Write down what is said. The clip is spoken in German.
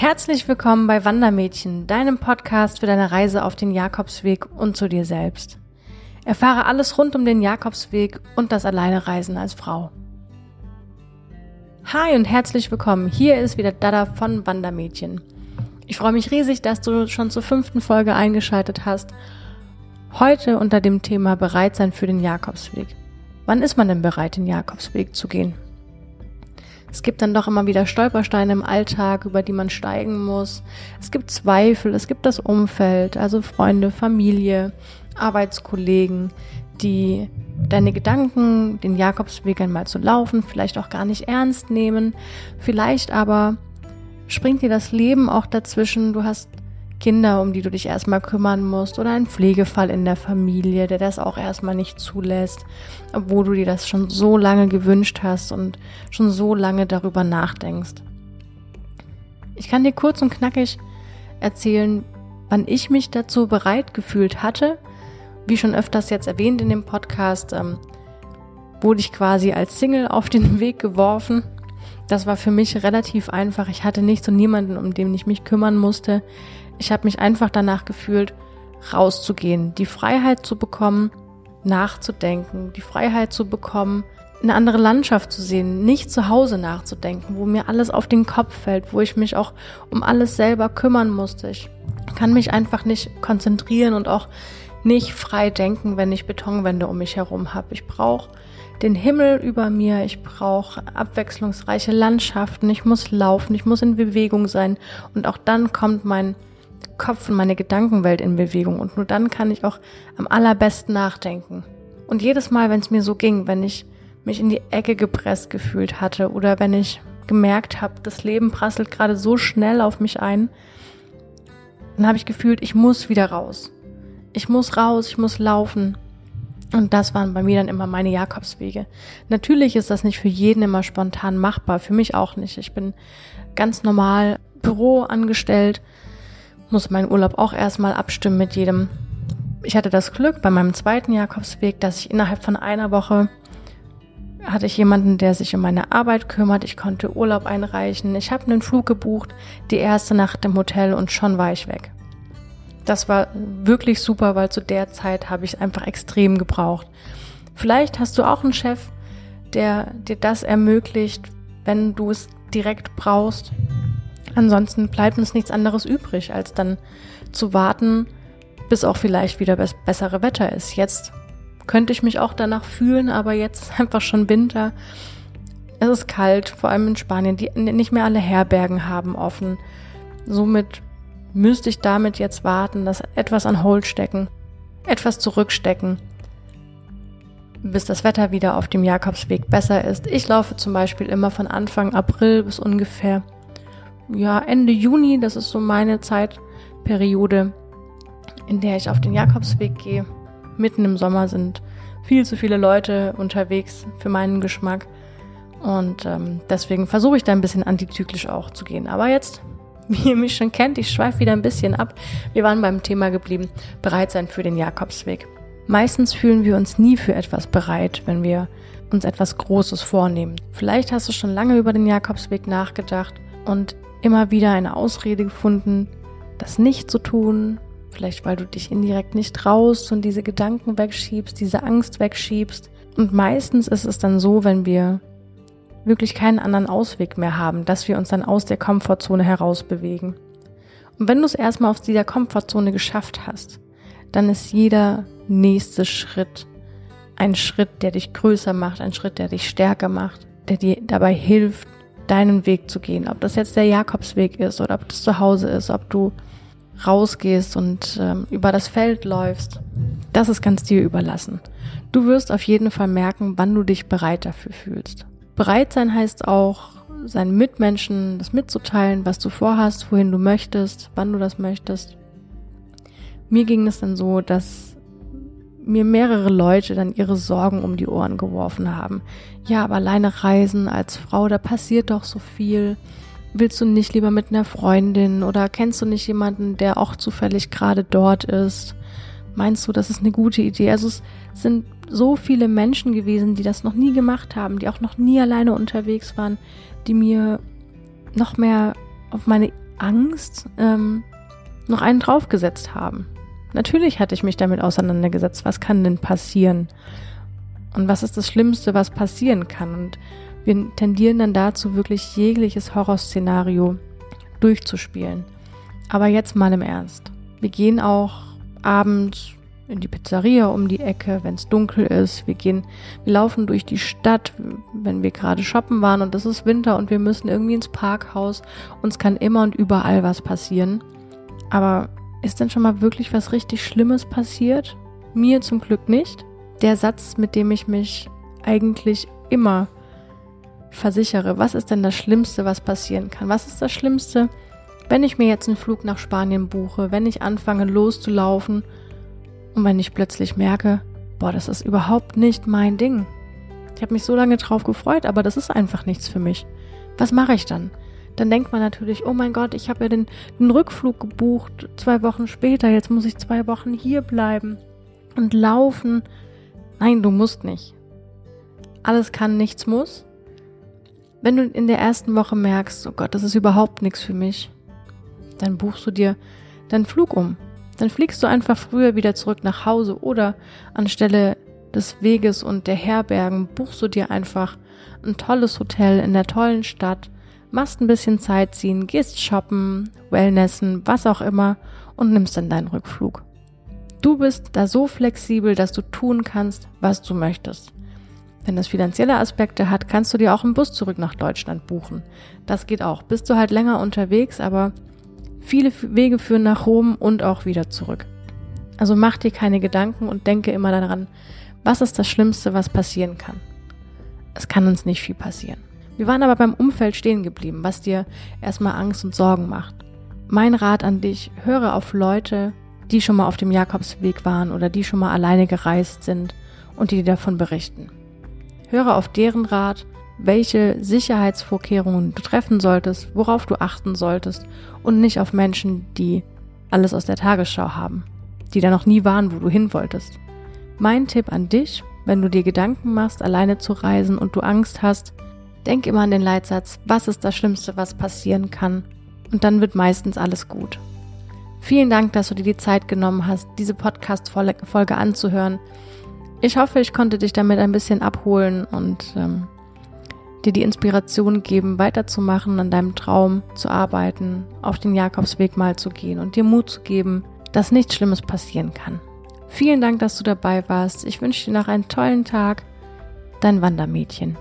Herzlich willkommen bei Wandermädchen, deinem Podcast für deine Reise auf den Jakobsweg und zu dir selbst. Erfahre alles rund um den Jakobsweg und das Alleinereisen als Frau. Hi und herzlich willkommen. Hier ist wieder Dada von Wandermädchen. Ich freue mich riesig, dass du schon zur fünften Folge eingeschaltet hast. Heute unter dem Thema Bereit sein für den Jakobsweg. Wann ist man denn bereit, den Jakobsweg zu gehen? Es gibt dann doch immer wieder Stolpersteine im Alltag, über die man steigen muss. Es gibt Zweifel, es gibt das Umfeld, also Freunde, Familie, Arbeitskollegen, die deine Gedanken, den Jakobsweg einmal zu laufen, vielleicht auch gar nicht ernst nehmen. Vielleicht aber springt dir das Leben auch dazwischen. Du hast Kinder, um die du dich erstmal kümmern musst oder ein Pflegefall in der Familie, der das auch erstmal nicht zulässt, obwohl du dir das schon so lange gewünscht hast und schon so lange darüber nachdenkst. Ich kann dir kurz und knackig erzählen, wann ich mich dazu bereit gefühlt hatte. Wie schon öfters jetzt erwähnt in dem Podcast, ähm, wurde ich quasi als Single auf den Weg geworfen. Das war für mich relativ einfach. Ich hatte nicht so niemanden, um den ich mich kümmern musste. Ich habe mich einfach danach gefühlt, rauszugehen, die Freiheit zu bekommen, nachzudenken, die Freiheit zu bekommen, eine andere Landschaft zu sehen, nicht zu Hause nachzudenken, wo mir alles auf den Kopf fällt, wo ich mich auch um alles selber kümmern musste. Ich kann mich einfach nicht konzentrieren und auch nicht frei denken, wenn ich Betonwände um mich herum habe. Ich brauche den Himmel über mir, ich brauche abwechslungsreiche Landschaften, ich muss laufen, ich muss in Bewegung sein und auch dann kommt mein Kopf und meine Gedankenwelt in Bewegung und nur dann kann ich auch am allerbesten nachdenken. Und jedes Mal, wenn es mir so ging, wenn ich mich in die Ecke gepresst gefühlt hatte oder wenn ich gemerkt habe, das Leben prasselt gerade so schnell auf mich ein, dann habe ich gefühlt, ich muss wieder raus. Ich muss raus, ich muss laufen. Und das waren bei mir dann immer meine Jakobswege. Natürlich ist das nicht für jeden immer spontan machbar, für mich auch nicht. Ich bin ganz normal Büro angestellt, muss meinen Urlaub auch erstmal abstimmen mit jedem. Ich hatte das Glück bei meinem zweiten Jakobsweg, dass ich innerhalb von einer Woche hatte ich jemanden, der sich um meine Arbeit kümmert. Ich konnte Urlaub einreichen. Ich habe einen Flug gebucht, die erste Nacht im Hotel und schon war ich weg. Das war wirklich super, weil zu der Zeit habe ich es einfach extrem gebraucht. Vielleicht hast du auch einen Chef, der dir das ermöglicht, wenn du es direkt brauchst. Ansonsten bleibt uns nichts anderes übrig, als dann zu warten, bis auch vielleicht wieder das bessere Wetter ist. Jetzt könnte ich mich auch danach fühlen, aber jetzt ist einfach schon Winter. Es ist kalt, vor allem in Spanien, die nicht mehr alle Herbergen haben offen. Somit müsste ich damit jetzt warten, das etwas an Hold stecken, etwas zurückstecken, bis das Wetter wieder auf dem Jakobsweg besser ist. Ich laufe zum Beispiel immer von Anfang April bis ungefähr ja, Ende Juni, das ist so meine Zeitperiode, in der ich auf den Jakobsweg gehe. Mitten im Sommer sind viel zu viele Leute unterwegs für meinen Geschmack. Und ähm, deswegen versuche ich da ein bisschen antizyklisch auch zu gehen. Aber jetzt, wie ihr mich schon kennt, ich schweife wieder ein bisschen ab. Wir waren beim Thema geblieben, bereit sein für den Jakobsweg. Meistens fühlen wir uns nie für etwas bereit, wenn wir uns etwas Großes vornehmen. Vielleicht hast du schon lange über den Jakobsweg nachgedacht und immer wieder eine Ausrede gefunden, das nicht zu tun. Vielleicht weil du dich indirekt nicht traust und diese Gedanken wegschiebst, diese Angst wegschiebst. Und meistens ist es dann so, wenn wir wirklich keinen anderen Ausweg mehr haben, dass wir uns dann aus der Komfortzone heraus bewegen. Und wenn du es erstmal aus dieser Komfortzone geschafft hast, dann ist jeder nächste Schritt ein Schritt, der dich größer macht, ein Schritt, der dich stärker macht, der dir dabei hilft, deinen Weg zu gehen. Ob das jetzt der Jakobsweg ist oder ob das zu Hause ist, ob du rausgehst und ähm, über das Feld läufst, das ist ganz dir überlassen. Du wirst auf jeden Fall merken, wann du dich bereit dafür fühlst. Bereit sein heißt auch, seinen Mitmenschen das mitzuteilen, was du vorhast, wohin du möchtest, wann du das möchtest. Mir ging es dann so, dass mir mehrere Leute dann ihre Sorgen um die Ohren geworfen haben. Ja, aber alleine reisen als Frau, da passiert doch so viel. Willst du nicht lieber mit einer Freundin oder kennst du nicht jemanden, der auch zufällig gerade dort ist? Meinst du, das ist eine gute Idee? Also es sind so viele Menschen gewesen, die das noch nie gemacht haben, die auch noch nie alleine unterwegs waren, die mir noch mehr auf meine Angst ähm, noch einen draufgesetzt haben. Natürlich hatte ich mich damit auseinandergesetzt, was kann denn passieren und was ist das Schlimmste, was passieren kann. Und wir tendieren dann dazu, wirklich jegliches Horrorszenario durchzuspielen. Aber jetzt mal im Ernst. Wir gehen auch abends in die Pizzeria um die Ecke, wenn es dunkel ist. Wir gehen, wir laufen durch die Stadt, wenn wir gerade shoppen waren und es ist Winter und wir müssen irgendwie ins Parkhaus. Uns kann immer und überall was passieren. Aber ist denn schon mal wirklich was richtig Schlimmes passiert? Mir zum Glück nicht. Der Satz, mit dem ich mich eigentlich immer versichere, was ist denn das Schlimmste, was passieren kann? Was ist das Schlimmste, wenn ich mir jetzt einen Flug nach Spanien buche, wenn ich anfange loszulaufen und wenn ich plötzlich merke, boah, das ist überhaupt nicht mein Ding. Ich habe mich so lange drauf gefreut, aber das ist einfach nichts für mich. Was mache ich dann? Dann denkt man natürlich, oh mein Gott, ich habe ja den, den Rückflug gebucht, zwei Wochen später, jetzt muss ich zwei Wochen hier bleiben und laufen. Nein, du musst nicht. Alles kann, nichts muss. Wenn du in der ersten Woche merkst, oh Gott, das ist überhaupt nichts für mich, dann buchst du dir deinen Flug um. Dann fliegst du einfach früher wieder zurück nach Hause oder anstelle des Weges und der Herbergen buchst du dir einfach ein tolles Hotel in der tollen Stadt, machst ein bisschen Zeit ziehen, gehst shoppen, Wellnessen, was auch immer und nimmst dann deinen Rückflug. Du bist da so flexibel, dass du tun kannst, was du möchtest. Wenn das finanzielle Aspekte hat, kannst du dir auch einen Bus zurück nach Deutschland buchen. Das geht auch. Bist du halt länger unterwegs, aber viele Wege führen nach Rom und auch wieder zurück. Also mach dir keine Gedanken und denke immer daran, was ist das Schlimmste, was passieren kann. Es kann uns nicht viel passieren. Wir waren aber beim Umfeld stehen geblieben, was dir erstmal Angst und Sorgen macht. Mein Rat an dich, höre auf Leute, die schon mal auf dem Jakobsweg waren oder die schon mal alleine gereist sind und die dir davon berichten. Höre auf deren Rat, welche Sicherheitsvorkehrungen du treffen solltest, worauf du achten solltest und nicht auf Menschen, die alles aus der Tagesschau haben, die da noch nie waren, wo du hin wolltest. Mein Tipp an dich, wenn du dir Gedanken machst, alleine zu reisen und du Angst hast, denk immer an den Leitsatz, was ist das Schlimmste, was passieren kann? Und dann wird meistens alles gut. Vielen Dank, dass du dir die Zeit genommen hast, diese Podcast-Folge anzuhören. Ich hoffe, ich konnte dich damit ein bisschen abholen und ähm, dir die Inspiration geben, weiterzumachen, an deinem Traum zu arbeiten, auf den Jakobsweg mal zu gehen und dir Mut zu geben, dass nichts Schlimmes passieren kann. Vielen Dank, dass du dabei warst. Ich wünsche dir noch einen tollen Tag. Dein Wandermädchen.